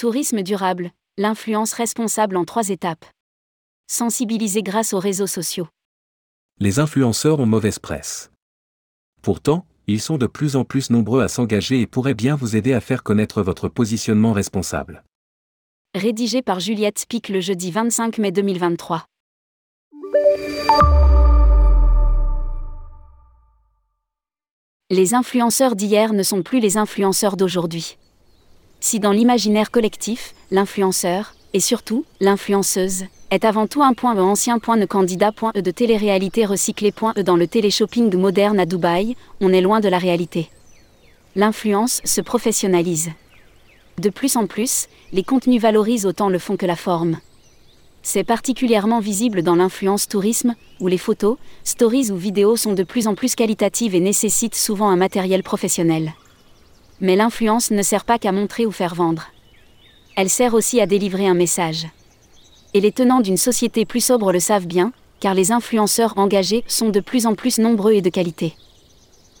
Tourisme durable, l'influence responsable en trois étapes. Sensibiliser grâce aux réseaux sociaux. Les influenceurs ont mauvaise presse. Pourtant, ils sont de plus en plus nombreux à s'engager et pourraient bien vous aider à faire connaître votre positionnement responsable. Rédigé par Juliette Spic le jeudi 25 mai 2023. Les influenceurs d'hier ne sont plus les influenceurs d'aujourd'hui. Si dans l'imaginaire collectif, l'influenceur, et surtout, l'influenceuse, est avant tout un point E ancien point E candidat point E de télé-réalité recyclé point E dans le téléshopping moderne à Dubaï, on est loin de la réalité. L'influence se professionnalise. De plus en plus, les contenus valorisent autant le fond que la forme. C'est particulièrement visible dans l'influence tourisme, où les photos, stories ou vidéos sont de plus en plus qualitatives et nécessitent souvent un matériel professionnel. Mais l'influence ne sert pas qu'à montrer ou faire vendre. Elle sert aussi à délivrer un message. Et les tenants d'une société plus sobre le savent bien, car les influenceurs engagés sont de plus en plus nombreux et de qualité.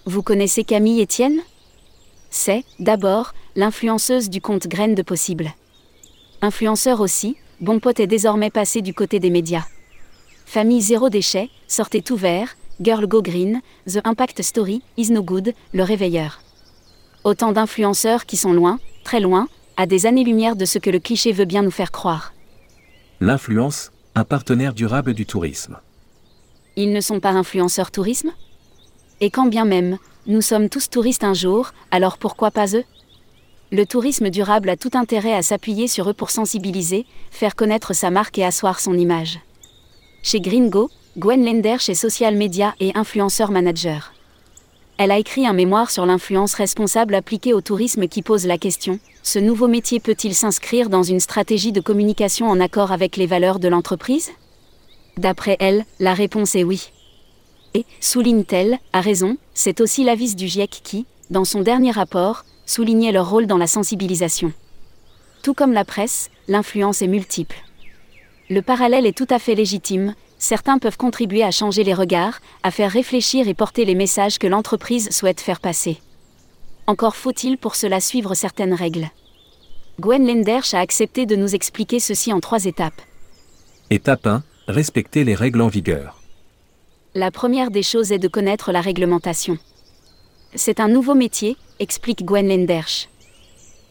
Vous connaissez Camille Etienne? C'est, d'abord, l'influenceuse du compte Graines de Possible. Influenceur aussi, Bon Pote est désormais passé du côté des médias. Famille zéro déchet, Sortez tout vert, Girl Go Green, The Impact Story, Is No Good, Le Réveilleur. Autant d'influenceurs qui sont loin, très loin, à des années-lumière de ce que le cliché veut bien nous faire croire. L'influence, un partenaire durable du tourisme. Ils ne sont pas influenceurs tourisme? Et quand bien même, nous sommes tous touristes un jour, alors pourquoi pas eux? Le tourisme durable a tout intérêt à s'appuyer sur eux pour sensibiliser, faire connaître sa marque et asseoir son image. Chez Gringo, Gwen Lenderch est social media et influenceur manager. Elle a écrit un mémoire sur l'influence responsable appliquée au tourisme qui pose la question ce nouveau métier peut-il s'inscrire dans une stratégie de communication en accord avec les valeurs de l'entreprise? D'après elle, la réponse est oui. Et, souligne-t-elle, a raison, c'est aussi l'avis du GIEC qui, dans son dernier rapport, soulignait leur rôle dans la sensibilisation. Tout comme la presse, l'influence est multiple. Le parallèle est tout à fait légitime, certains peuvent contribuer à changer les regards, à faire réfléchir et porter les messages que l'entreprise souhaite faire passer. Encore faut-il pour cela suivre certaines règles. Gwen Lenderch a accepté de nous expliquer ceci en trois étapes. Étape 1. Respecter les règles en vigueur. La première des choses est de connaître la réglementation. C'est un nouveau métier, explique Gwen Lenderch.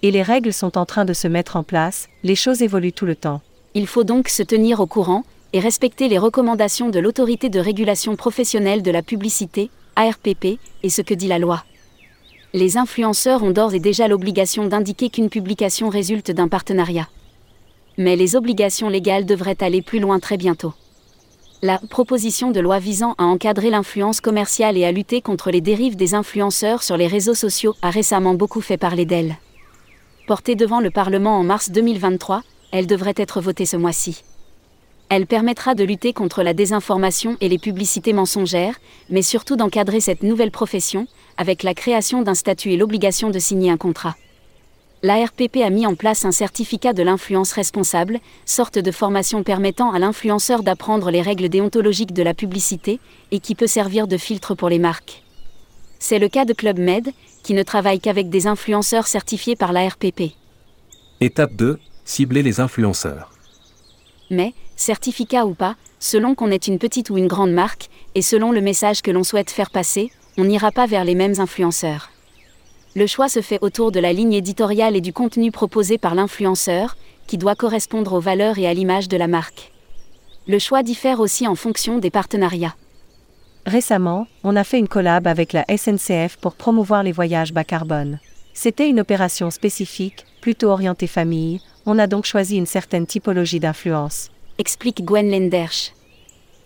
Et les règles sont en train de se mettre en place, les choses évoluent tout le temps. Il faut donc se tenir au courant et respecter les recommandations de l'autorité de régulation professionnelle de la publicité, ARPP, et ce que dit la loi. Les influenceurs ont d'ores et déjà l'obligation d'indiquer qu'une publication résulte d'un partenariat. Mais les obligations légales devraient aller plus loin très bientôt. La proposition de loi visant à encadrer l'influence commerciale et à lutter contre les dérives des influenceurs sur les réseaux sociaux a récemment beaucoup fait parler d'elle. Portée devant le Parlement en mars 2023, elle devrait être votée ce mois-ci. Elle permettra de lutter contre la désinformation et les publicités mensongères, mais surtout d'encadrer cette nouvelle profession, avec la création d'un statut et l'obligation de signer un contrat l'ARPP a mis en place un certificat de l'influence responsable, sorte de formation permettant à l'influenceur d'apprendre les règles déontologiques de la publicité, et qui peut servir de filtre pour les marques. C'est le cas de Club Med, qui ne travaille qu'avec des influenceurs certifiés par l'ARPP. Étape 2. Cibler les influenceurs. Mais, certificat ou pas, selon qu'on est une petite ou une grande marque, et selon le message que l'on souhaite faire passer, on n'ira pas vers les mêmes influenceurs. Le choix se fait autour de la ligne éditoriale et du contenu proposé par l'influenceur, qui doit correspondre aux valeurs et à l'image de la marque. Le choix diffère aussi en fonction des partenariats. Récemment, on a fait une collab avec la SNCF pour promouvoir les voyages bas carbone. C'était une opération spécifique, plutôt orientée famille, on a donc choisi une certaine typologie d'influence. Explique Gwen Lenderch.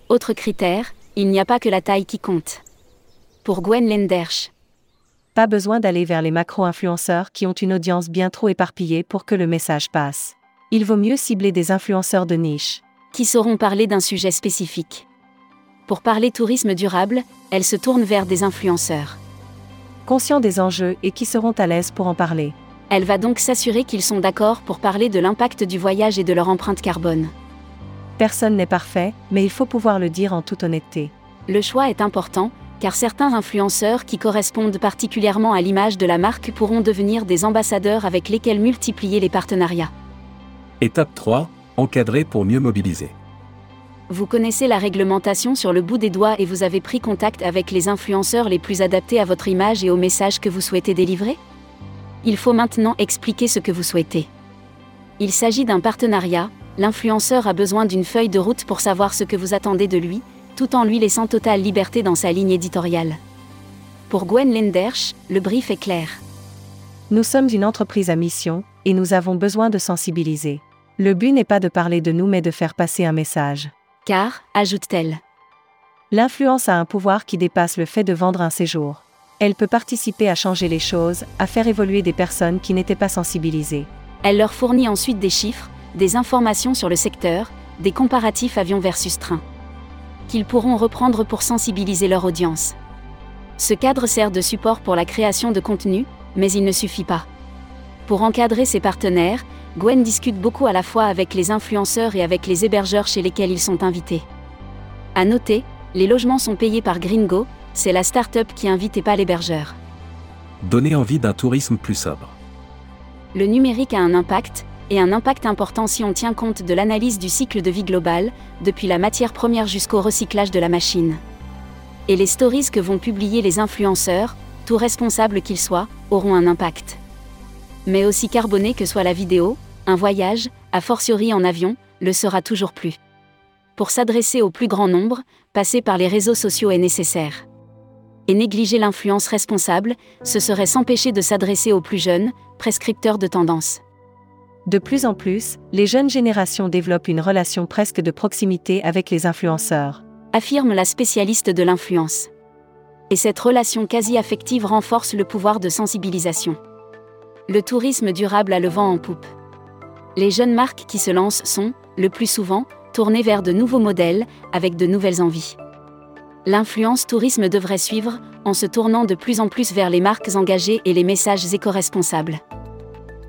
Autre critère, il n'y a pas que la taille qui compte. Pour Gwen Lenderch, pas besoin d'aller vers les macro-influenceurs qui ont une audience bien trop éparpillée pour que le message passe. Il vaut mieux cibler des influenceurs de niche. Qui sauront parler d'un sujet spécifique. Pour parler tourisme durable, elle se tourne vers des influenceurs. Conscients des enjeux et qui seront à l'aise pour en parler. Elle va donc s'assurer qu'ils sont d'accord pour parler de l'impact du voyage et de leur empreinte carbone. Personne n'est parfait, mais il faut pouvoir le dire en toute honnêteté. Le choix est important, car certains influenceurs qui correspondent particulièrement à l'image de la marque pourront devenir des ambassadeurs avec lesquels multiplier les partenariats. Étape 3. Encadrer pour mieux mobiliser. Vous connaissez la réglementation sur le bout des doigts et vous avez pris contact avec les influenceurs les plus adaptés à votre image et au message que vous souhaitez délivrer? Il faut maintenant expliquer ce que vous souhaitez. Il s'agit d'un partenariat, l'influenceur a besoin d'une feuille de route pour savoir ce que vous attendez de lui, tout en lui laissant totale liberté dans sa ligne éditoriale. Pour Gwen Lendersch, le brief est clair. Nous sommes une entreprise à mission, et nous avons besoin de sensibiliser. Le but n'est pas de parler de nous mais de faire passer un message. Car, ajoute-t-elle, L'influence a un pouvoir qui dépasse le fait de vendre un séjour. Elle peut participer à changer les choses, à faire évoluer des personnes qui n'étaient pas sensibilisées. elle leur fournit ensuite des chiffres, des informations sur le secteur, des comparatifs avion versus train. Qu'ils pourront reprendre pour sensibiliser leur audience. Ce cadre sert de support pour la création de contenu, mais il ne suffit pas. Pour encadrer ses partenaires, Gwen discute beaucoup à la fois avec les influenceurs et avec les hébergeurs chez lesquels ils sont invités. À noter, les logements sont payés par Gringo, c'est la start-up qui invite et pas l'hébergeur. Donner envie d'un tourisme plus sobre. Le numérique a un impact, et un impact important si on tient compte de l'analyse du cycle de vie global, depuis la matière première jusqu'au recyclage de la machine. Et les stories que vont publier les influenceurs, tout responsables qu'ils soient, auront un impact. Mais aussi carboné que soit la vidéo, un voyage, a fortiori en avion, le sera toujours plus. Pour s'adresser au plus grand nombre, passer par les réseaux sociaux est nécessaire. Et négliger l'influence responsable, ce serait s'empêcher de s'adresser aux plus jeunes, prescripteurs de tendances. De plus en plus, les jeunes générations développent une relation presque de proximité avec les influenceurs. affirme la spécialiste de l'influence. Et cette relation quasi-affective renforce le pouvoir de sensibilisation. Le tourisme durable a le vent en poupe. Les jeunes marques qui se lancent sont, le plus souvent, tournées vers de nouveaux modèles, avec de nouvelles envies. L'influence tourisme devrait suivre, en se tournant de plus en plus vers les marques engagées et les messages éco-responsables.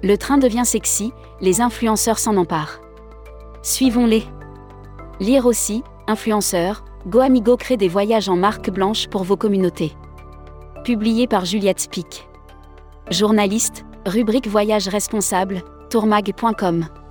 Le train devient sexy, les influenceurs s'en emparent. Suivons-les. Lire aussi, influenceurs, GoAmigo crée des voyages en marque blanche pour vos communautés. Publié par Juliette Spic. Journaliste, rubrique Voyage responsable, tourmag.com.